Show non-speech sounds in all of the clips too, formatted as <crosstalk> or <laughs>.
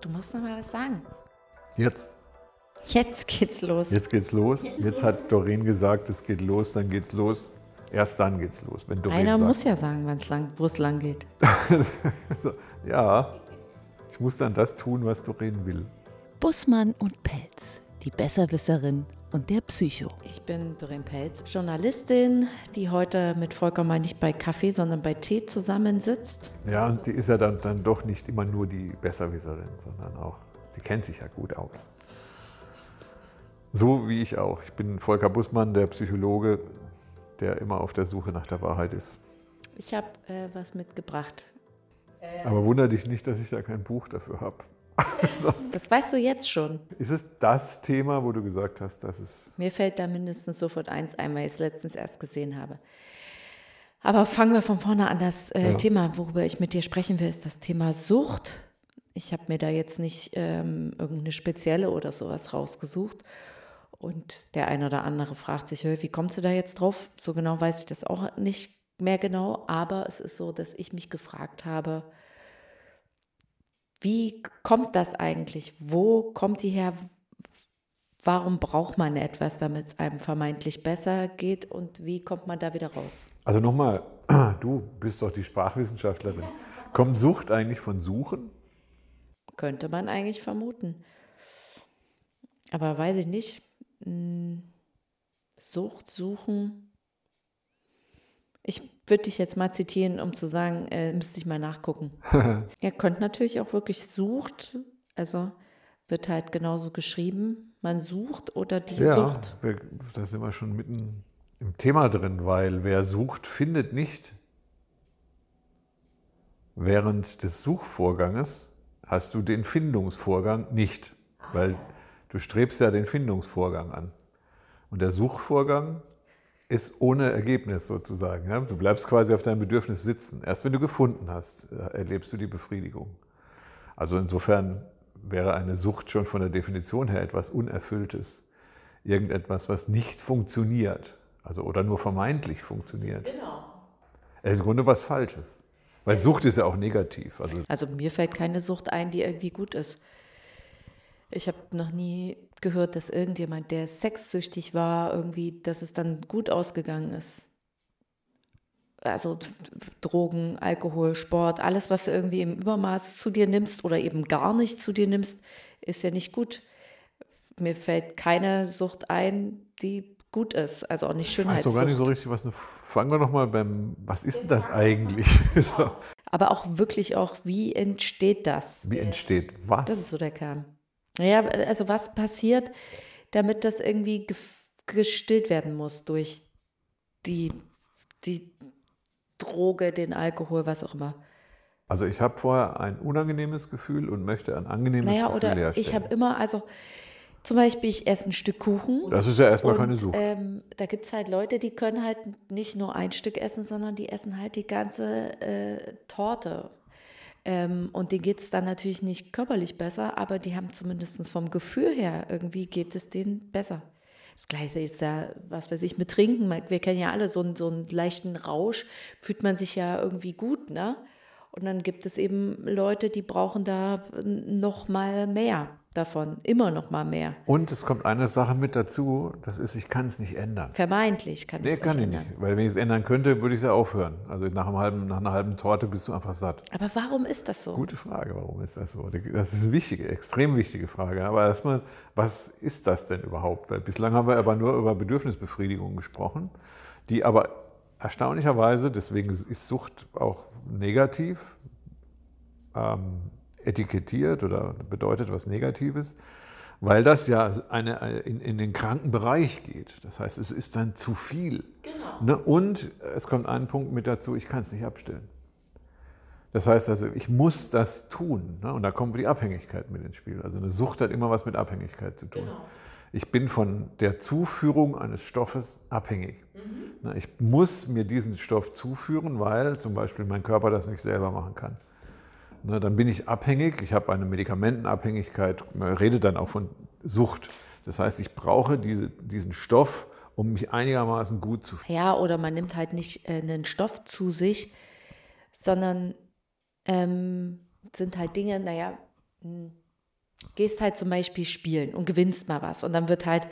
Du musst noch mal was sagen. Jetzt. Jetzt geht's los. Jetzt geht's los. Jetzt hat Doreen gesagt, es geht los, dann geht's los. Erst dann geht's los. Wenn Doreen Einer sagt, muss ja sagen, wann's lang, wo es lang geht. <laughs> ja, ich muss dann das tun, was Doreen will. Bussmann und Pelz, die Besserwisserin und der Psycho. Ich bin Doreen Pelz, Journalistin, die heute mit Volker mal nicht bei Kaffee, sondern bei Tee zusammensitzt. Ja, und die ist ja dann, dann doch nicht immer nur die Besserwisserin, sondern auch, sie kennt sich ja gut aus. So wie ich auch. Ich bin Volker Bussmann, der Psychologe, der immer auf der Suche nach der Wahrheit ist. Ich habe äh, was mitgebracht. Aber wundere dich nicht, dass ich da kein Buch dafür habe. Das weißt du jetzt schon. Ist es das Thema, wo du gesagt hast, dass es. Mir fällt da mindestens sofort eins ein, weil ich es letztens erst gesehen habe. Aber fangen wir von vorne an. Das äh, Ja. Thema, worüber ich mit dir sprechen will, ist das Thema Sucht. Ich habe mir da jetzt nicht ähm, irgendeine spezielle oder sowas rausgesucht. Und der eine oder andere fragt sich, "Hö, wie kommst du da jetzt drauf? So genau weiß ich das auch nicht mehr genau. Aber es ist so, dass ich mich gefragt habe, wie kommt das eigentlich? Wo kommt die her? Warum braucht man etwas, damit es einem vermeintlich besser geht? Und wie kommt man da wieder raus? Also nochmal, <clears throat> du bist doch die Sprachwissenschaftlerin. Kommt Sucht eigentlich von Suchen? Könnte man eigentlich vermuten. Aber weiß ich nicht. Hm, Sucht, suchen. Ich würde dich jetzt mal zitieren, um zu sagen, äh, müsste ich mal nachgucken. <laughs> Er könnte natürlich auch wirklich sucht, also wird halt genauso geschrieben, man sucht oder die Ja, Sucht. wir, da sind wir schon mitten im Thema drin, weil wer sucht, findet nicht. Während des Suchvorganges hast du den Findungsvorgang nicht, weil du strebst ja den Findungsvorgang an. Und der Suchvorgang ist ohne Ergebnis sozusagen. Ja? Du bleibst quasi auf deinem Bedürfnis sitzen. Erst wenn du gefunden hast, äh, erlebst du die Befriedigung. Also insofern wäre eine Sucht schon von der Definition her etwas Unerfülltes. Irgendetwas, was nicht funktioniert. Also oder nur vermeintlich funktioniert. Genau. Im Grunde was Falsches. Weil Sucht ist ja auch negativ. Also Also mir fällt keine Sucht ein, die irgendwie gut ist. Ich habe noch nie gehört, dass irgendjemand, der sexsüchtig war, irgendwie, dass es dann gut ausgegangen ist. Also Drogen, Alkohol, Sport, alles, was du irgendwie im Übermaß zu dir nimmst oder eben gar nicht zu dir nimmst, ist ja nicht gut. Mir fällt keine Sucht ein, die gut ist, also auch nicht ich weiß doch gar nicht so Schönheitssucht. richtig, was eine. Fangen wir noch mal beim. Was ist denn das eigentlich? <laughs> So. Aber auch wirklich auch, wie entsteht das? Wie entsteht was? Das ist so der Kern. Ja, also was passiert, damit das irgendwie gestillt werden muss durch die, die Droge, den Alkohol, was auch immer. Also ich habe vorher ein unangenehmes Gefühl und möchte ein angenehmes Naja, Gefühl oder herstellen. ich habe immer, also zum Beispiel, ich esse ein Stück Kuchen. das ist ja erstmal und, keine Sucht. Ähm, da gibt es halt Leute, die können halt nicht nur ein Stück essen, sondern die essen halt die ganze äh, Torte. Ähm, und denen geht es dann natürlich nicht körperlich besser, aber die haben zumindest vom Gefühl her, irgendwie geht es denen besser. Das Gleiche ist ja, was weiß ich, mit Trinken. Wir kennen ja alle so einen, so einen leichten Rausch, fühlt man sich ja irgendwie gut, ne? Und dann gibt es eben Leute, die brauchen da noch mal mehr davon, immer noch mal mehr. Und es kommt eine Sache mit dazu, das ist, ich kann es nicht ändern. Vermeintlich kann Nee, es kann nicht ich ändern. nicht. Weil wenn ich es ändern könnte, würde ich es ja aufhören. Also nach, einem halben, nach einer halben Torte bist du einfach satt. Aber warum ist das so? Gute Frage, warum ist das so? Das ist eine wichtige, extrem wichtige Frage. Aber erstmal, was ist das denn überhaupt? Weil bislang haben wir aber nur über Bedürfnisbefriedigung gesprochen, die aber erstaunlicherweise, deswegen ist Sucht auch negativ ähm, etikettiert oder bedeutet was Negatives, weil das ja eine, in, in den kranken Bereich geht. Das heißt, es ist dann zu viel. Ne? Und es kommt ein Punkt mit dazu, ich kann es nicht abstellen. Das heißt also, ich muss das tun. Ne? Und da kommt die Abhängigkeit mit ins Spiel. Also eine Sucht hat immer was mit Abhängigkeit zu tun. Ich bin von der Zuführung eines Stoffes abhängig. Ne? Ich muss mir diesen Stoff zuführen, weil zum Beispiel mein Körper das nicht selber machen kann. Ne? Dann bin ich abhängig, ich habe eine Medikamentenabhängigkeit, man redet dann auch von Sucht. Das heißt, ich brauche diese, diesen Stoff, um mich einigermaßen gut zu fühlen. Ja, oder man nimmt halt nicht äh, einen Stoff zu sich, sondern ähm, sind halt Dinge, naja, mh, gehst halt zum Beispiel spielen und gewinnst mal was. Und dann wird halt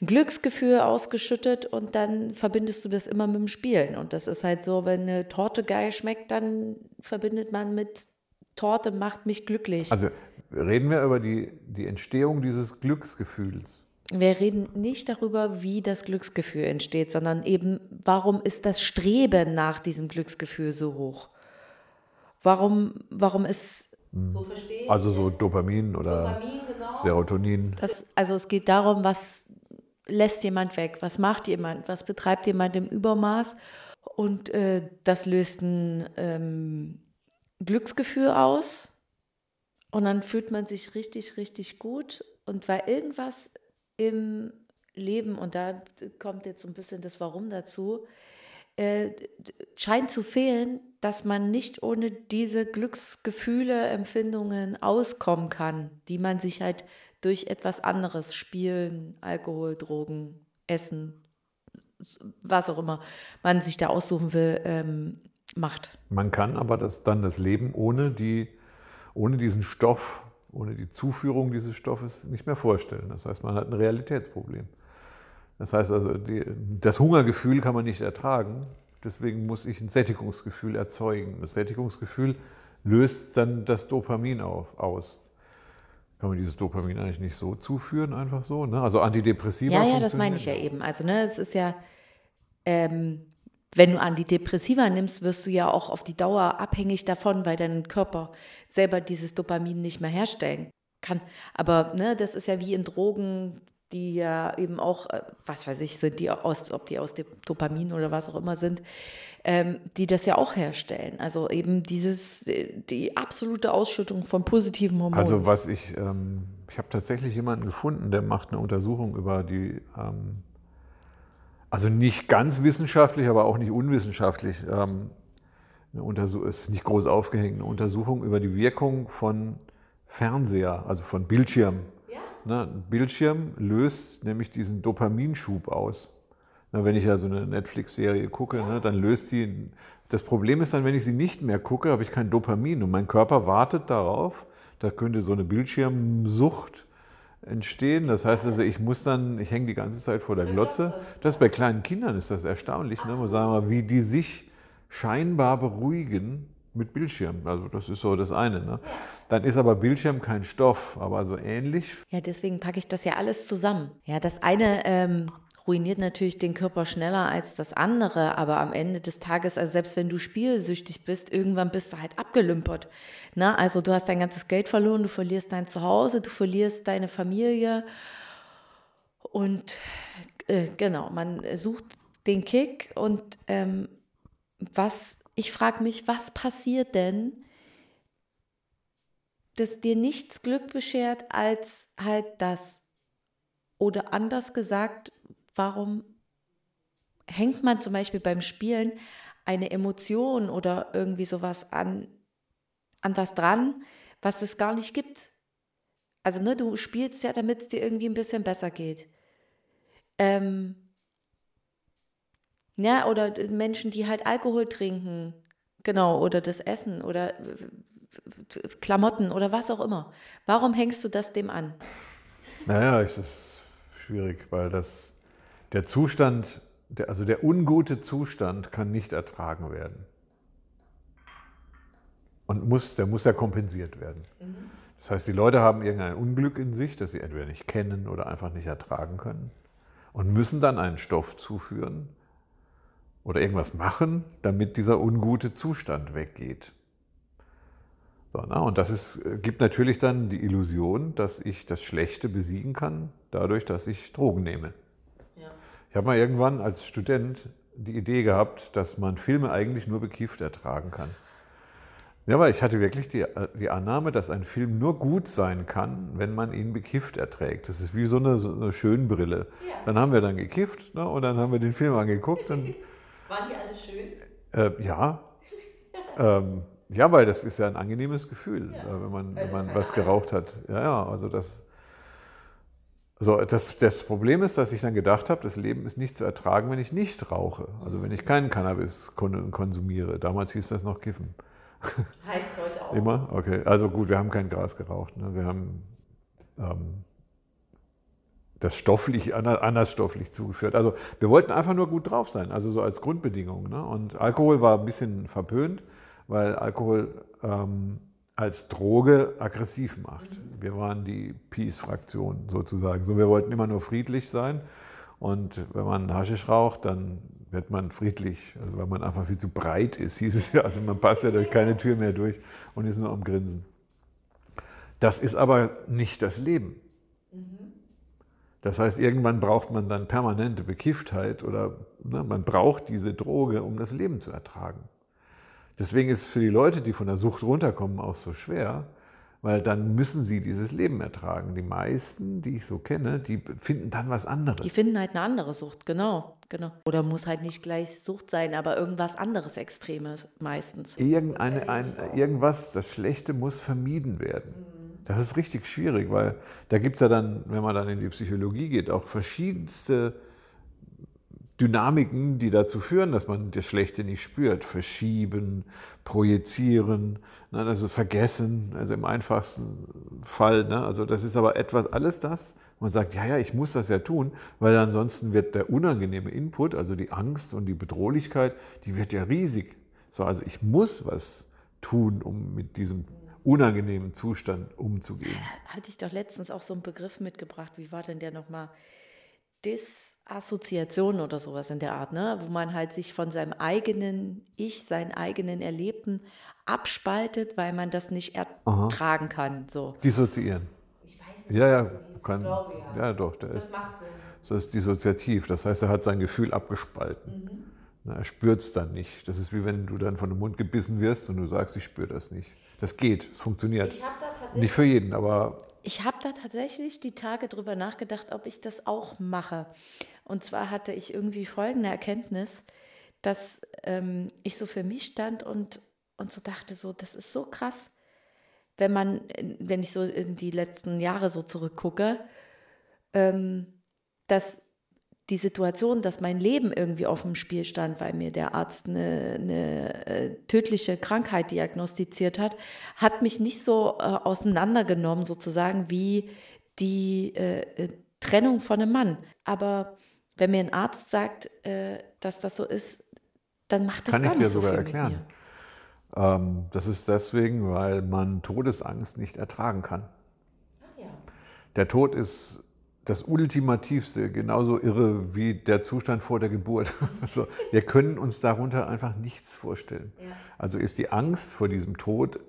ein Glücksgefühl ausgeschüttet und dann verbindest du das immer mit dem Spielen. Und das ist halt so, wenn eine Torte geil schmeckt, dann verbindet man mit Torte macht mich glücklich. Also reden wir über die, die Entstehung dieses Glücksgefühls. Wir reden nicht darüber, wie das Glücksgefühl entsteht, sondern eben, warum ist das Streben nach diesem Glücksgefühl so hoch? Warum, warum ist so verstehe Also so Dopamin oder Dopamin, genau. Serotonin. Das, also es geht darum, was lässt jemand weg, was macht jemand, was betreibt jemand im Übermaß und äh, das löst ein ähm, Glücksgefühl aus und dann fühlt man sich richtig, richtig gut und weil irgendwas im Leben, und da kommt jetzt so ein bisschen das Warum dazu, äh, scheint zu fehlen, dass man nicht ohne diese Glücksgefühle, Empfindungen auskommen kann, die man sich halt durch etwas anderes, Spielen, Alkohol, Drogen, Essen, was auch immer man sich da aussuchen will, ähm, macht. Man kann aber das, dann das Leben ohne, die, ohne diesen Stoff ohne die Zuführung dieses Stoffes nicht mehr vorstellen. Das heißt, man hat ein Realitätsproblem. Das heißt also, die, das Hungergefühl kann man nicht ertragen. Deswegen muss ich ein Sättigungsgefühl erzeugen. Das Sättigungsgefühl löst dann das Dopamin auf, aus. Kann man dieses Dopamin eigentlich nicht so zuführen, einfach so? Ne? Also Antidepressiva. Ja, ja, das meine ich ja eben. Also, ne, es ist ja, ähm, wenn du Antidepressiva nimmst, wirst du ja auch auf die Dauer abhängig davon, weil dein Körper selber dieses Dopamin nicht mehr herstellen kann. Aber ne, das ist ja wie in Drogen, die ja eben auch, äh, was weiß ich, sind die aus, ob die aus dem Dopamin oder was auch immer sind, ähm, die das ja auch herstellen. Also eben dieses, die absolute Ausschüttung von positiven Hormonen. Also was ich, ähm, ich habe tatsächlich jemanden gefunden, der macht eine Untersuchung über die ähm, also nicht ganz wissenschaftlich, aber auch nicht unwissenschaftlich. Ähm, eine ist nicht groß aufgehängt, eine Untersuchung über die Wirkung von Fernseher, also von Bildschirm. Ja? Ne, ein Bildschirm löst nämlich diesen Dopaminschub aus. Na, wenn ich ja so eine Netflix-Serie gucke, ja. ne, dann löst die. Das Problem ist dann, wenn ich sie nicht mehr gucke, habe ich kein Dopamin und mein Körper wartet darauf. Da könnte so eine Bildschirmsucht entstehen. Das heißt also, ich muss dann, ich hänge die ganze Zeit vor der Glotze. Das bei kleinen Kindern ist das erstaunlich, ne? sagen wir, wie die sich scheinbar beruhigen mit Bildschirm. Also das ist so das eine. Ne? Dann ist aber Bildschirm kein Stoff, aber so ähnlich. Ja, deswegen packe ich das ja alles zusammen. Ja, das eine ähm, ruiniert natürlich den Körper schneller als das andere, aber am Ende des Tages, also selbst wenn du spielsüchtig bist, irgendwann bist du halt abgelümpert. Na, also du hast dein ganzes Geld verloren, du verlierst dein Zuhause, du verlierst deine Familie und äh, genau, man sucht den Kick und ähm, was, ich frage mich, was passiert denn, dass dir nichts Glück beschert als halt das oder anders gesagt, warum hängt man zum Beispiel beim Spielen eine Emotion oder irgendwie sowas an, an das dran, was es gar nicht gibt. Also, ne, du spielst ja, damit es dir irgendwie ein bisschen besser geht. Ähm, ja, oder Menschen, die halt Alkohol trinken, genau, oder das Essen oder Klamotten oder was auch immer. Warum hängst du das dem an? Naja, es ist schwierig, weil das der Zustand, also der ungute Zustand kann nicht ertragen werden. Und muss, der muss ja kompensiert werden. Mhm. Das heißt, die Leute haben irgendein Unglück in sich, das sie entweder nicht kennen oder einfach nicht ertragen können und müssen dann einen Stoff zuführen oder irgendwas machen, damit dieser ungute Zustand weggeht. So, na, und das ist, gibt natürlich dann die Illusion, dass ich das Schlechte besiegen kann, dadurch, dass ich Drogen nehme. Ich habe mal irgendwann als Student die Idee gehabt, dass man Filme eigentlich nur bekifft ertragen kann. Ja, aber ich hatte wirklich die, die Annahme, dass ein Film nur gut sein kann, wenn man ihn bekifft erträgt. Das ist wie so eine, so eine Schönbrille. Ja. Dann haben wir dann gekifft ne, und dann haben wir den Film angeguckt. Und, <laughs> Waren die alle schön? Äh, ja. <laughs> ähm, ja, weil das ist ja ein angenehmes Gefühl, ja. Äh, wenn man, also wenn man was geraucht hat. Ja, ja, also das, so, das, das Problem ist, dass ich dann gedacht habe, das Leben ist nicht zu ertragen, wenn ich nicht rauche. Also wenn ich keinen Cannabis konsumiere. Damals hieß das noch Kiffen. Heißt heute auch. Immer? Okay. Also gut, wir haben kein Gras geraucht. Ne? Wir haben ähm, das stofflich, anders stofflich zugeführt. Also wir wollten einfach nur gut drauf sein, also so als Grundbedingung. Ne? Und Alkohol war ein bisschen verpönt, weil Alkohol ähm, als Droge aggressiv macht. Wir waren die Peace-Fraktion sozusagen. So, wir wollten immer nur friedlich sein. Und wenn man Haschisch raucht, dann wird man friedlich. Also wenn man einfach viel zu breit ist, hieß es ja. Also man passt ja durch keine Tür mehr durch und ist nur am Grinsen. Das ist aber nicht das Leben. Das heißt, irgendwann braucht man dann permanente Bekifftheit oder ne, man braucht diese Droge, um das Leben zu ertragen. Deswegen ist es für die Leute, die von der Sucht runterkommen, auch so schwer, weil dann müssen sie dieses Leben ertragen. Die meisten, die ich so kenne, die finden dann was anderes. Die finden halt eine andere Sucht, genau, genau. Oder muss halt nicht gleich Sucht sein, aber irgendwas anderes Extremes meistens. Irgendeine, ein, irgendwas, das Schlechte muss vermieden werden. Das ist richtig schwierig, weil da gibt es ja dann, wenn man dann in die Psychologie geht, auch verschiedenste Dynamiken, die dazu führen, dass man das Schlechte nicht spürt. Verschieben, projizieren, ne, also vergessen, also im einfachsten Fall. Ne, also das ist aber etwas, alles das, man sagt, ja, ja, ich muss das ja tun, weil ansonsten wird der unangenehme Input, also die Angst und die Bedrohlichkeit, die wird ja riesig. So, also ich muss was tun, um mit diesem unangenehmen Zustand umzugehen. Hatte ich doch letztens auch so einen Begriff mitgebracht. Wie war denn der nochmal? Disassoziation oder sowas in der Art, ne? wo man halt sich von seinem eigenen Ich, seinen eigenen Erlebten abspaltet, weil man das nicht ertragen Aha. kann. So. Dissoziieren. Ich weiß nicht, ja, ja, kann, glaube, ja. ja. doch, der das ist, macht Sinn. Das ist dissoziativ, das heißt, er hat sein Gefühl abgespalten. Mhm. er spürt es dann nicht. Das ist wie wenn du dann von dem Mund gebissen wirst und du sagst, ich spüre das nicht. Das geht, es funktioniert. Nicht für jeden, aber ich habe da tatsächlich die Tage drüber nachgedacht, ob ich das auch mache. Und zwar hatte ich irgendwie folgende Erkenntnis, dass ähm, ich so für mich stand und, und so dachte, so, das ist so krass, wenn man, wenn ich so in die letzten Jahre so zurückgucke, ähm, dass die Situation, dass mein Leben irgendwie auf dem Spiel stand, weil mir der Arzt eine, eine äh, tödliche Krankheit diagnostiziert hat, hat mich nicht so äh, auseinandergenommen sozusagen wie die äh, äh Trennung von einem Mann. Aber wenn mir ein Arzt sagt, äh, dass das so ist, dann macht das Kann gar nicht so sogar viel erklären. Ähm, das ist deswegen, weil man Todesangst nicht ertragen kann. Ah, ja. Der Tod ist das Ultimativste, genauso irre wie der Zustand vor der Geburt. <laughs> Also, wir können uns darunter einfach nichts vorstellen. Ja. Also ist die Angst vor diesem Tod,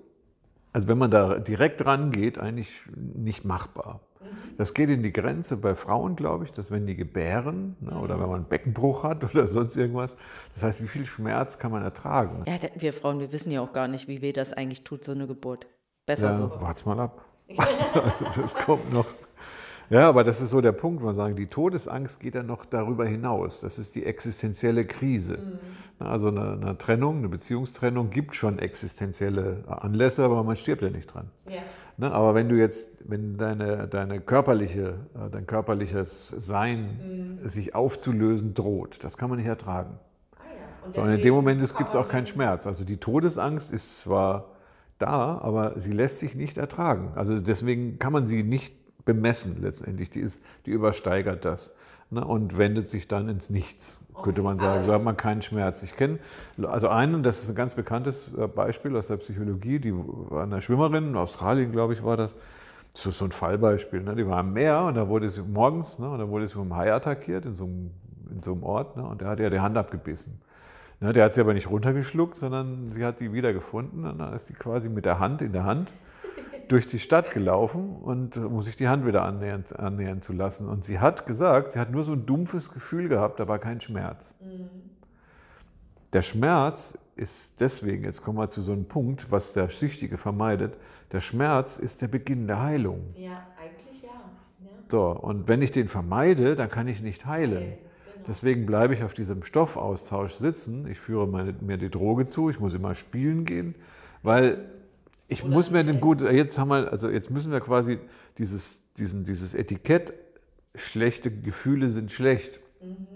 also wenn man da direkt rangeht, eigentlich nicht machbar. Mhm. Das geht in die Grenze bei Frauen, glaube ich, dass wenn die gebären ne, oder wenn man einen Beckenbruch hat oder sonst irgendwas, das heißt, wie viel Schmerz kann man ertragen? Ja, wir Frauen, wir wissen ja auch gar nicht, wie weh das eigentlich tut, so eine Geburt. Besser ja, so. Wart's mal ab. <laughs> also das kommt noch. Ja, aber das ist so der Punkt, wo wir sagen, die Todesangst geht dann noch darüber hinaus. Das ist die existenzielle Krise. Mhm. Also eine, eine, Trennung, eine Beziehungstrennung gibt schon existenzielle Anlässe, aber man stirbt ja nicht dran. Ja. Ne, aber wenn du jetzt, wenn deine, deine körperliche, äh, dein körperliches Sein mhm. sich aufzulösen droht, das kann man nicht ertragen. Ah ja. Und in dem Moment gibt es auch keinen Schmerz. Also die Todesangst ist zwar da, aber sie lässt sich nicht ertragen. Also deswegen kann man sie nicht bemessen letztendlich. Die, ist, die übersteigert das ne, und wendet sich dann ins Nichts, könnte man sagen. So hat man keinen Schmerz. Ich kenne also einen, das ist ein ganz bekanntes äh, Beispiel aus der Psychologie, die war eine Schwimmerin, in Australien, glaube ich, war das. Das ist so ein Fallbeispiel. Ne? Die war am Meer und da wurde sie morgens, ne, und da wurde sie vom Hai attackiert in so einem, in so einem Ort ne, und der hat ihr die Hand abgebissen. Ne, der hat sie aber nicht runtergeschluckt, sondern sie hat die wiedergefunden und dann ist die quasi mit der Hand in der Hand durch die Stadt gelaufen und um sich die Hand wieder annähern, annähern, zu lassen. Und sie hat gesagt, sie hat nur so ein dumpfes Gefühl gehabt, aber kein Schmerz. Mhm. Der Schmerz ist deswegen, jetzt kommen wir zu so einem Punkt, was der Süchtige vermeidet, der Schmerz ist der Beginn der Heilung. Ja, eigentlich ja. ja. So, und wenn ich den vermeide, dann kann ich nicht heilen. Okay. Genau. Deswegen bleibe ich auf diesem Stoffaustausch sitzen. Ich führe meine, mir die Droge zu, ich muss immer spielen gehen, weil ich Oder muss mir den gut, jetzt haben wir, also jetzt müssen wir quasi dieses, diesen, dieses Etikett, schlechte Gefühle sind schlecht. Mhm.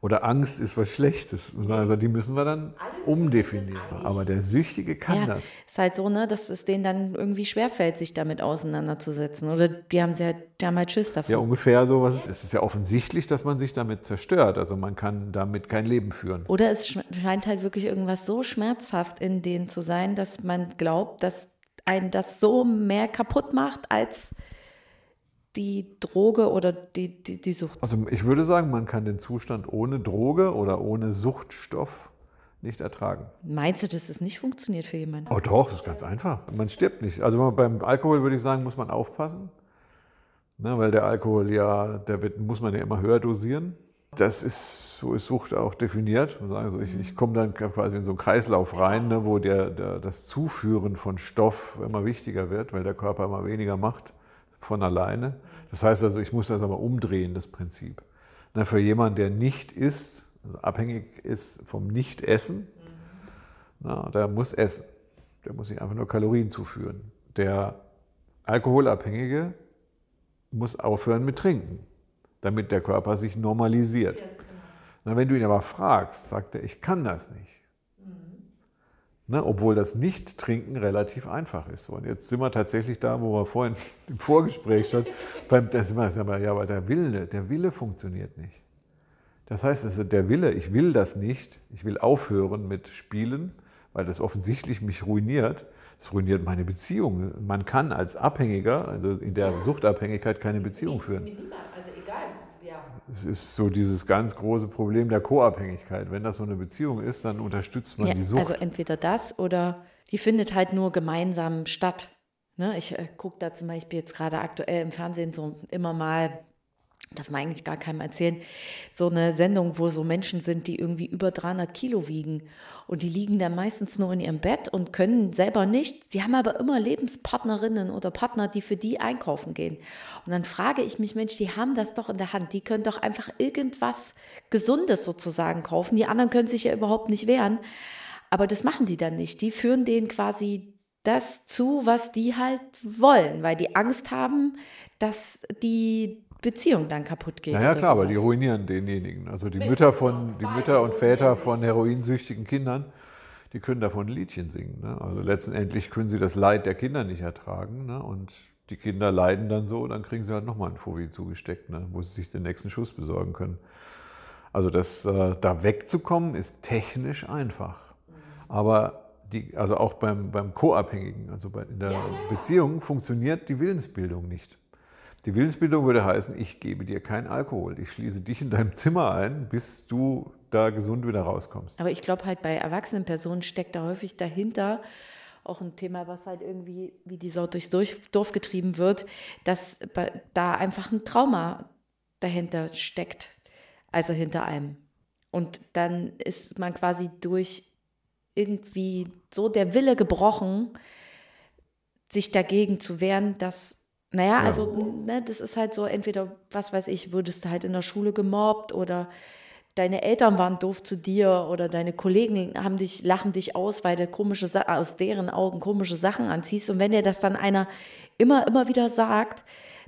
Oder Angst ist was Schlechtes. Also die müssen wir dann umdefinieren. Aber der Süchtige kann ja, das. Ist halt so, ne, dass es denen dann irgendwie schwerfällt, sich damit auseinanderzusetzen. Oder die haben, ja, die haben halt Schiss davon. Ja, ungefähr so. Was, es ist ja offensichtlich, dass man sich damit zerstört. Also man kann damit kein Leben führen. Oder es scheint halt wirklich irgendwas so schmerzhaft in denen zu sein, dass man glaubt, dass einen das so mehr kaputt macht, als die Droge oder die, die, die Sucht? Also ich würde sagen, man kann den Zustand ohne Droge oder ohne Suchtstoff nicht ertragen. Meinst du, dass es nicht funktioniert für jemanden? Oh doch, das ist ganz einfach. Man stirbt nicht. Also beim Alkohol würde ich sagen, muss man aufpassen, ne, weil der Alkohol ja, der wird, muss man ja immer höher dosieren. Das ist, so ist Sucht auch definiert. Also ich, ich komme dann quasi in so einen Kreislauf rein, ne, wo der, der, das Zuführen von Stoff immer wichtiger wird, weil der Körper immer weniger macht von alleine. Das heißt also, ich muss das aber umdrehen, das Prinzip. Na, für jemanden, der nicht isst, also abhängig ist vom Nicht-Essen, na, der muss essen. Der muss sich einfach nur Kalorien zuführen. Der Alkoholabhängige muss aufhören mit Trinken, damit der Körper sich normalisiert. Genau. Na, wenn du ihn aber fragst, sagt er, ich kann das nicht. Ne, obwohl das Nicht-Trinken relativ einfach ist. Und jetzt sind wir tatsächlich da, wo wir vorhin <laughs> im Vorgespräch schon, beim, da sind wir, ja, aber der Wille, der Wille funktioniert nicht. Das heißt, also der Wille, ich will das nicht, ich will aufhören mit Spielen, weil das offensichtlich mich ruiniert. Es ruiniert meine Beziehung. Man kann als Abhängiger, also in der Suchtabhängigkeit, keine Beziehung führen. Es ist so dieses ganz große Problem der Co-Abhängigkeit. Wenn das so eine Beziehung ist, dann unterstützt man ja, die Sucht. Also entweder das oder die findet halt nur gemeinsam statt. Ne? Ich äh, gucke da zum Beispiel jetzt gerade aktuell im Fernsehen so immer mal darf man eigentlich gar keinem erzählen, so eine Sendung, wo so Menschen sind, die irgendwie über 300 Kilo wiegen. Und die liegen dann meistens nur in ihrem Bett und können selber nicht. Sie haben aber immer Lebenspartnerinnen oder Partner, die für die einkaufen gehen. Und dann frage ich mich, Mensch, die haben das doch in der Hand. Die können doch einfach irgendwas Gesundes sozusagen kaufen. Die anderen können sich ja überhaupt nicht wehren. Aber das machen die dann nicht. Die führen denen quasi das zu, was die halt wollen, weil die Angst haben, dass die Beziehung dann kaputt geht. Naja, klar, aber die ruinieren denjenigen. Also die Mütter, von, die Mütter und Väter von heroinsüchtigen Kindern, die können davon ein Liedchen singen. Ne? Also letztendlich können sie das Leid der Kinder nicht ertragen. Ne? Und die Kinder leiden dann so, dann kriegen sie halt nochmal ein Fovi zugesteckt, ne? wo sie sich den nächsten Schuss besorgen können. Also das, äh, da wegzukommen, ist technisch einfach. Aber die, also auch beim, beim Co-Abhängigen, also bei, in der ja, ja, ja. Beziehung, funktioniert die Willensbildung nicht. Die Willensbildung würde heißen, ich gebe dir keinen Alkohol. Ich schließe dich in deinem Zimmer ein, bis du da gesund wieder rauskommst. Aber ich glaube halt bei erwachsenen Personen steckt da häufig dahinter auch ein Thema, was halt irgendwie wie die Sau durchs Dorf getrieben wird, dass da einfach ein Trauma dahinter steckt, also hinter einem. Und dann ist man quasi durch irgendwie so der Wille gebrochen, sich dagegen zu wehren, dass naja, ja. also ne, das ist halt so, entweder, was weiß ich, wurdest du halt in der Schule gemobbt oder deine Eltern waren doof zu dir oder deine Kollegen haben dich, lachen dich aus, weil du komische aus deren Augen komische Sachen anziehst. Und wenn dir das dann einer immer, immer wieder sagt,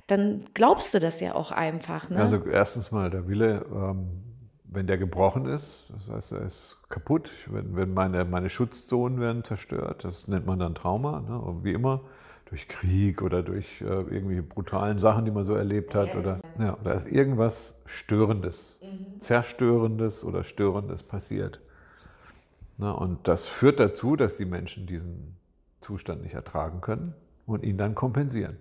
dann glaubst du das ja auch einfach. Ne? Also erstens mal der Wille, ähm, wenn der gebrochen ist, das heißt, er ist kaputt, wenn, wenn meine, meine Schutzzonen werden zerstört, das nennt man dann Trauma, ne? wie immer durch Krieg oder durch äh, irgendwie brutalen Sachen, die man so erlebt hat. Oder, ja, oder ist irgendwas Störendes, mhm. Zerstörendes oder Störendes passiert. Na, und das führt dazu, dass die Menschen diesen Zustand nicht ertragen können und ihn dann kompensieren.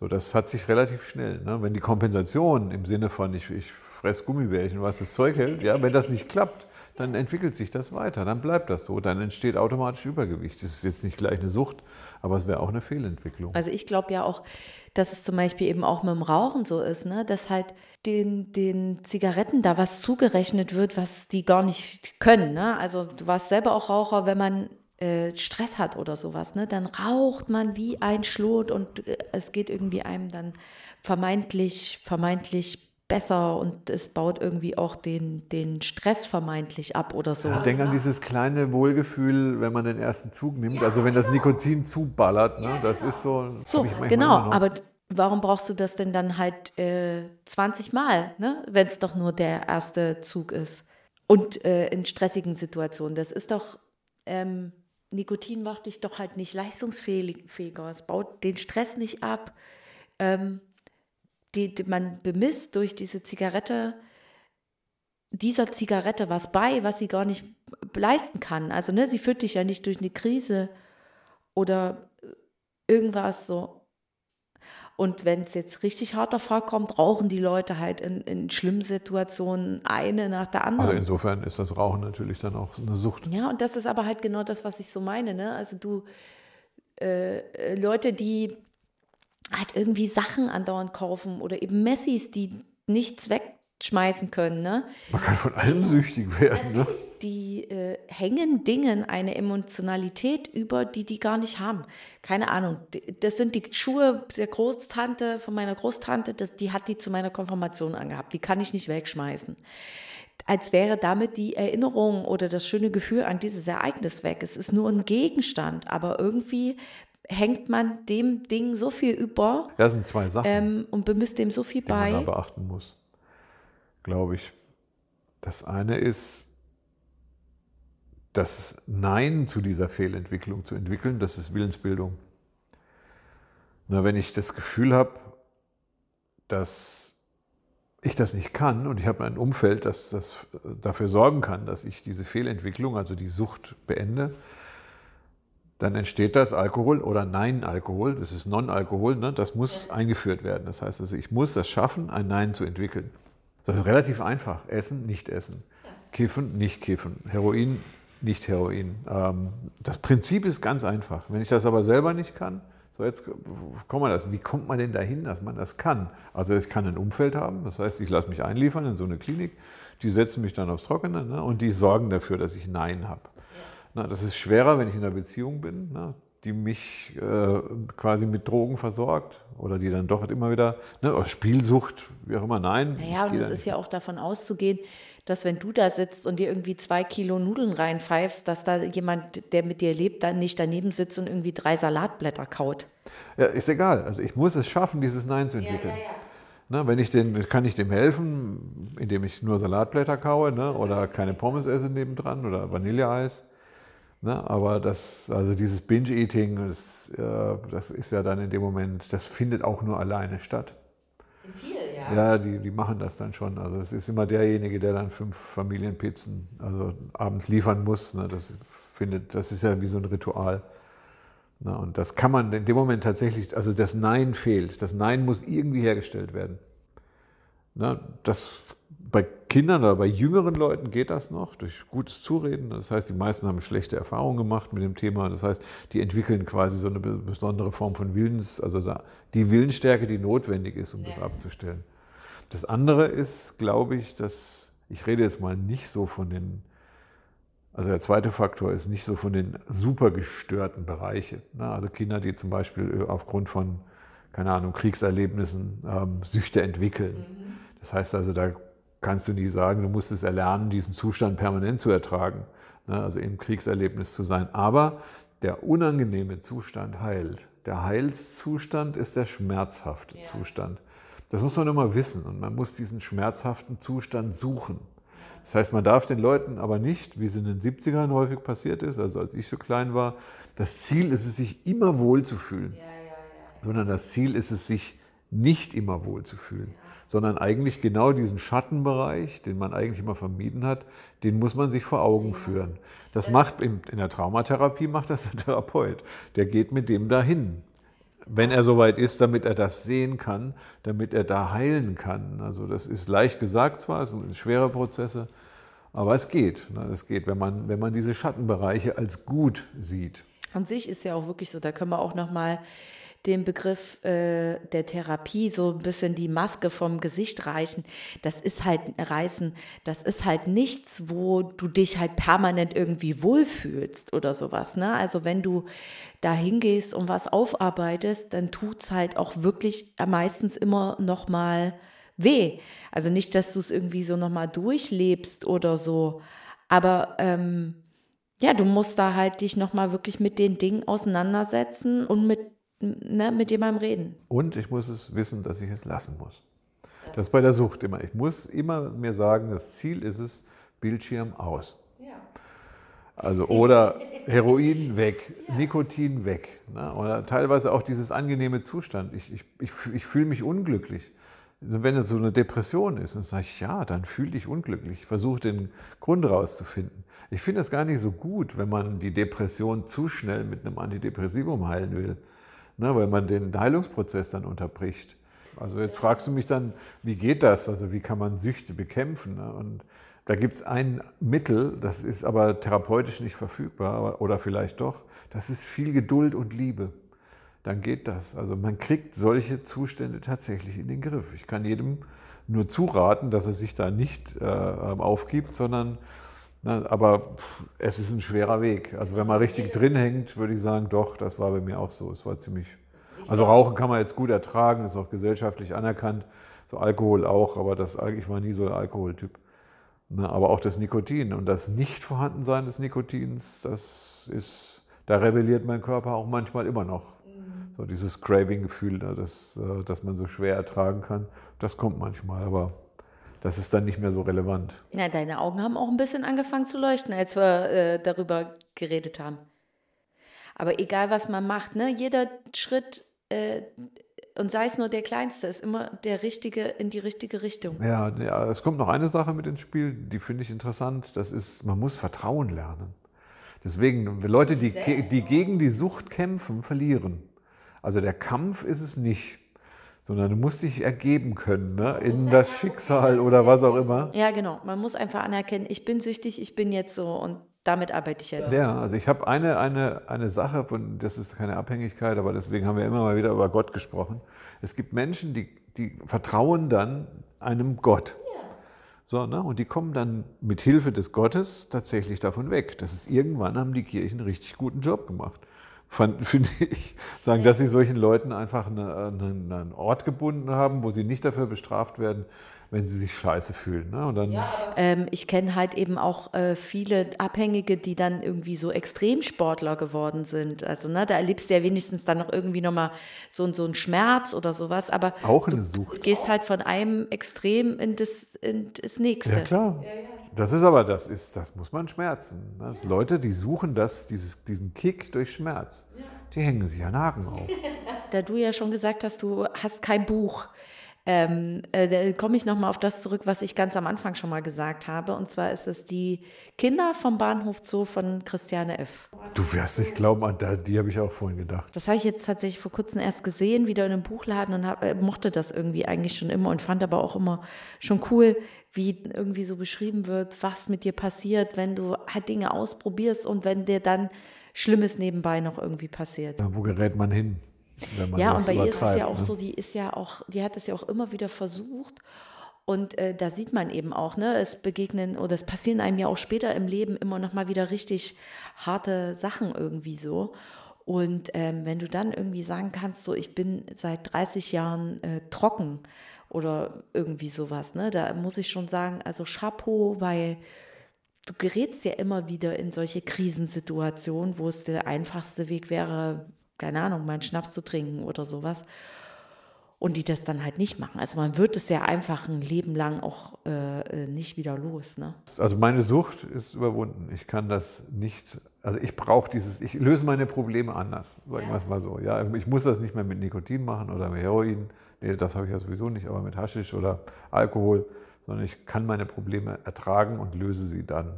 So, das hat sich relativ schnell. Ne? Wenn die Kompensation im Sinne von ich, ich fress Gummibärchen, was das Zeug hält, ja, wenn das nicht klappt, dann entwickelt sich das weiter, dann bleibt das so, dann entsteht automatisch Übergewicht. Das ist jetzt nicht gleich eine Sucht, aber es wäre auch eine Fehlentwicklung. Also ich glaube ja auch, dass es zum Beispiel eben auch mit dem Rauchen so ist, ne? dass halt den, den Zigaretten da was zugerechnet wird, was die gar nicht können. Ne? Also du warst selber auch Raucher, wenn man äh, Stress hat oder sowas, ne? dann raucht man wie ein Schlot und äh, es geht irgendwie einem dann vermeintlich, vermeintlich besser und es baut irgendwie auch den, den Stress vermeintlich ab oder so. Ja, denk an dieses kleine Wohlgefühl, wenn man den ersten Zug nimmt, ja, also wenn das Nikotin zuballert, ne? das ist so. So, genau, aber warum brauchst du das denn dann halt äh, 20 Mal, ne? wenn es doch nur der erste Zug ist? Und äh, in stressigen Situationen. Das ist doch, ähm, Nikotin macht dich doch halt nicht leistungsfähiger. Es baut den Stress nicht ab. Ähm, die, die, man bemisst durch diese Zigarette dieser Zigarette was bei, was sie gar nicht leisten kann. Also ne, sie führt dich ja nicht durch eine Krise oder irgendwas so. Und wenn es jetzt richtig hart davor kommt, rauchen die Leute halt in, in schlimmen Situationen eine nach der anderen. Also insofern ist das Rauchen natürlich dann auch eine Sucht. Ja, und das ist aber halt genau das, was ich so meine. Ne? Also du, äh, Leute, die halt irgendwie Sachen andauernd kaufen oder eben Messis, die nichts wegschmeißen können. Ne? Man kann von allem süchtig werden. Ne? Die äh, hängen Dingen eine Emotionalität über, die die gar nicht haben. Keine Ahnung. Das sind die Schuhe der Großtante, von meiner Großtante, das, die hat die zu meiner Konfirmation angehabt. Die kann ich nicht wegschmeißen als wäre damit die Erinnerung oder das schöne Gefühl an dieses Ereignis weg. Es ist nur ein Gegenstand, aber irgendwie hängt man dem Ding so viel über. Das sind zwei Sachen. Ähm, und bemisst dem so viel die bei. man da beachten muss, glaube ich. Das eine ist, das Nein zu dieser Fehlentwicklung zu entwickeln, das ist Willensbildung. Na, wenn ich das Gefühl habe, dass ich das nicht kann und ich habe ein Umfeld, das, das dafür sorgen kann, dass ich diese Fehlentwicklung, also die Sucht beende, dann entsteht das Alkohol oder Nein-Alkohol, das ist Non-Alkohol, ne? das muss eingeführt werden. Das heißt also, ich muss das schaffen, ein Nein zu entwickeln. Das ist relativ einfach. Essen, nicht essen. Kiffen, nicht kiffen. Heroin, nicht Heroin. Ähm, das Prinzip ist ganz einfach. Wenn ich das aber selber nicht kann, so jetzt kommen wir das. Wie kommt man denn dahin, dass man das kann? Also ich kann ein Umfeld haben, das heißt, ich lasse mich einliefern in so eine Klinik, die setzen mich dann aufs Trockene ne? und die sorgen dafür, dass ich Nein habe. Na, das ist schwerer, wenn ich in einer Beziehung bin, na, die mich äh, quasi mit Drogen versorgt oder die dann doch immer wieder, ne, aus Spielsucht, wie auch immer, nein. Naja, und es ist ja auch davon auszugehen, dass wenn du da sitzt und dir irgendwie zwei Kilo Nudeln reinpfeifst, dass da jemand, der mit dir lebt, dann nicht daneben sitzt und irgendwie drei Salatblätter kaut. Ja, ist egal. Also ich muss es schaffen, dieses Nein zu entwickeln. Ja, ja, ja. Na, wenn ich den, kann ich dem helfen, indem ich nur Salatblätter kaue ne, oder keine Pommes esse nebendran oder Vanilleeis. Ne? Aber das, also dieses Binge-Eating, das, äh, das ist ja dann in dem Moment, das findet auch nur alleine statt. Viel, ja. Ja, die, die machen das dann schon. Also es ist immer derjenige, der dann fünf Familienpizzen also abends liefern muss. Ne? Das, findet, das ist ja wie so ein Ritual. Na, und das kann man in dem Moment tatsächlich, also das Nein fehlt. Das Nein muss irgendwie hergestellt werden. Na, das bei Kindern oder bei jüngeren Leuten geht das noch durch gutes Zureden. Das heißt, die meisten haben schlechte Erfahrungen gemacht mit dem Thema. Das heißt, die entwickeln quasi so eine besondere Form von Willens, also die Willensstärke, die notwendig ist, um das abzustellen. Das andere ist, glaube ich, dass ich rede jetzt mal nicht so von den, also der zweite Faktor ist nicht so von den super gestörten Bereichen. Ne? Also Kinder, die zum Beispiel aufgrund von, keine Ahnung, Kriegserlebnissen ähm, Süchte entwickeln. Mhm. Das heißt also, da kannst du nicht sagen, du musst es erlernen, diesen Zustand permanent zu ertragen, ne, also im Kriegserlebnis zu sein. Aber der unangenehme Zustand heilt. Der Heilszustand ist der schmerzhafte ja. Zustand. Das muss man immer wissen und man muss diesen schmerzhaften Zustand suchen. Das heißt, man darf den Leuten aber nicht, wie es in den 70ern häufig passiert ist, also als ich so klein war, das Ziel ist es, sich immer wohl zu fühlen, ja, ja, sondern das Ziel ist es, sich nicht immer wohl zu fühlen sondern eigentlich genau diesen Schattenbereich, den man eigentlich immer vermieden hat, den muss man sich vor Augen führen. Das macht in, der Traumatherapie macht das der <laughs> Therapeut. Der geht mit dem dahin, wenn er soweit ist, damit er das sehen kann, damit er da heilen kann. Also das ist leicht gesagt zwar, es sind schwere Prozesse, aber es geht. Ne? Es geht, wenn man, wenn man diese Schattenbereiche als gut sieht. An sich ist ja auch wirklich so, da können wir auch noch mal den Begriff äh, der Therapie so ein bisschen die Maske vom Gesicht reichen, das ist halt reißen, das ist halt nichts, wo du dich halt permanent irgendwie wohlfühlst oder sowas. Ne? Also wenn du da hingehst und was aufarbeitest, dann tut es halt auch wirklich meistens immer noch mal weh. Also nicht, dass du es irgendwie so noch mal durchlebst oder so, aber ähm, ja, du musst da halt dich noch mal wirklich mit den Dingen auseinandersetzen und mit ne, mit jemandem reden. Und ich muss es wissen, dass ich es lassen muss. Das ist bei der Sucht immer. Ich muss immer mir sagen, das Ziel ist es, Bildschirm aus. Also oder <laughs> Heroin weg, Nikotin weg. Ne? Oder teilweise auch dieses angenehme Zustand. Ich, ich, ich, ich fühle mich unglücklich. Also wenn es so eine Depression ist, dann sage ich, ja, dann fühle dich unglücklich. Ich versuche den Grund rauszufinden. Ich finde es gar nicht so gut, wenn man die Depression zu schnell mit einem Antidepressivum heilen will, ne? weil man den Heilungsprozess dann unterbricht. Also jetzt fragst du mich dann, wie geht das? Also wie kann man Süchte bekämpfen? Ne? Und da gibt es ein Mittel, das ist aber therapeutisch nicht verfügbar oder vielleicht doch. Das ist viel Geduld und Liebe. Dann geht das. Also man kriegt solche Zustände tatsächlich in den Griff. Ich kann jedem nur zuraten, dass er sich da nicht äh, aufgibt, sondern aber es ist ein schwerer Weg. Also wenn man richtig drin hängt, würde ich sagen, doch, das war bei mir auch so. Es war ziemlich. Also Rauchen kann man jetzt gut ertragen, ist auch gesellschaftlich anerkannt. So Alkohol auch, aber das, ich war nie so ein Alkoholtyp. Ne, aber auch das Nikotin und das Nichtvorhandensein des Nikotins, das ist, da rebelliert mein Körper auch manchmal immer noch. Mhm. So dieses Craving-Gefühl, ne, das, äh, das man so schwer ertragen kann, das kommt manchmal, aber das ist dann nicht mehr so relevant. Ja, deine Augen haben auch ein bisschen angefangen zu leuchten, als wir äh, darüber geredet haben. Aber egal, was man macht, ne, jeder Schritt äh, und sei es nur der kleinste, ist immer der richtige in die richtige Richtung. Ja, ja, es kommt noch eine Sache mit ins Spiel, die finde ich interessant. Das ist, man muss Vertrauen lernen. Deswegen, Leute, die, die gegen die Sucht kämpfen, verlieren. Also der Kampf ist es nicht, sondern du musst dich ergeben können ne? in das Schicksal oder was auch immer. Ja, genau. Man muss einfach anerkennen, ich bin süchtig, ich bin jetzt so und damit arbeite ich jetzt. Ja, also ich habe eine, eine, eine Sache, von, das ist keine Abhängigkeit, aber deswegen haben wir immer mal wieder über Gott gesprochen. Es gibt Menschen, die, die vertrauen dann einem Gott. So, ne? Und die kommen dann mit Hilfe des Gottes tatsächlich davon weg. Das ist irgendwann haben die Kirchen einen richtig guten Job gemacht. <laughs> Finde ich, sagen, dass sie solchen Leuten einfach eine, eine, einen Ort gebunden haben, wo sie nicht dafür bestraft werden, wenn sie sich scheiße fühlen. Ne? Und dann ja, ähm, ich kenne halt eben auch äh, viele Abhängige, die dann irgendwie so Extremsportler geworden sind. Also ne, da erlebst du ja wenigstens dann noch irgendwie nochmal so, so einen Schmerz oder sowas. Aber auch eine Sucht. du gehst halt von einem Extrem in das, in das nächste. Ja, klar. Das ist aber, das ist, das muss man schmerzen. Das Leute, die suchen das, dieses, diesen Kick durch Schmerz. Die hängen sich an Haken auf. <laughs> Da du ja schon gesagt hast, du hast kein Buch. Ähm, äh, da komme ich nochmal auf das zurück, was ich ganz am Anfang schon mal gesagt habe. Und zwar ist es die Kinder vom Bahnhof Zoo von Christiane F. Du wirst nicht glauben, an die habe ich auch vorhin gedacht. Das habe ich jetzt tatsächlich vor kurzem erst gesehen, wieder in einem Buchladen und hab, äh, mochte das irgendwie eigentlich schon immer und fand aber auch immer schon cool, wie irgendwie so beschrieben wird, was mit dir passiert, wenn du halt Dinge ausprobierst und wenn dir dann Schlimmes nebenbei noch irgendwie passiert. Ja, wo gerät man hin? Ja, und bei ihr ist es ja auch ne? so, die ist ja auch, die hat es ja auch immer wieder versucht. Und äh, da sieht man eben auch, ne, es begegnen oder es passieren einem ja auch später im Leben immer noch mal wieder richtig harte Sachen irgendwie so. Und ähm, wenn du dann irgendwie sagen kannst, so ich bin seit 30 Jahren äh, trocken oder irgendwie sowas, ne, da muss ich schon sagen, also Chapeau, weil du gerätst ja immer wieder in solche Krisensituationen, wo es der einfachste Weg wäre, keine Ahnung, mal einen Schnaps zu trinken oder sowas. Und die das dann halt nicht machen. Also man wird es ja einfach ein Leben lang auch äh, äh, nicht wieder los. Ne? Also meine Sucht ist überwunden. Ich kann das nicht, also ich brauche dieses, ich löse meine Probleme anders, sagen wir es mal so. Ja, ich muss das nicht mehr mit Nikotin machen oder mit Heroin. Nee, das habe ich ja sowieso nicht, aber mit Haschisch oder Alkohol, sondern ich kann meine Probleme ertragen und löse sie dann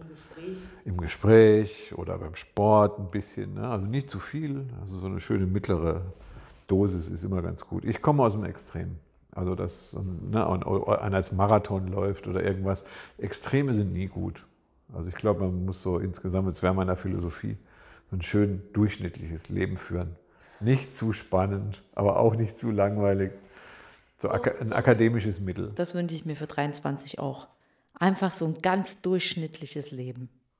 im Gespräch? Im Gespräch oder beim Sport ein bisschen. Ne? Also nicht zu viel. Also so eine schöne mittlere Dosis ist immer ganz gut. Ich komme aus dem Extrem. Also dass ne, einer als Marathon läuft oder irgendwas. Extreme sind nie gut. Also ich glaube, man muss so insgesamt, jetzt wäre meiner Philosophie, so ein schön durchschnittliches Leben führen. Nicht zu spannend, aber auch nicht zu langweilig. So, so ein akademisches Mittel. Das wünsche ich mir für 23 auch. Einfach so ein ganz durchschnittliches Leben.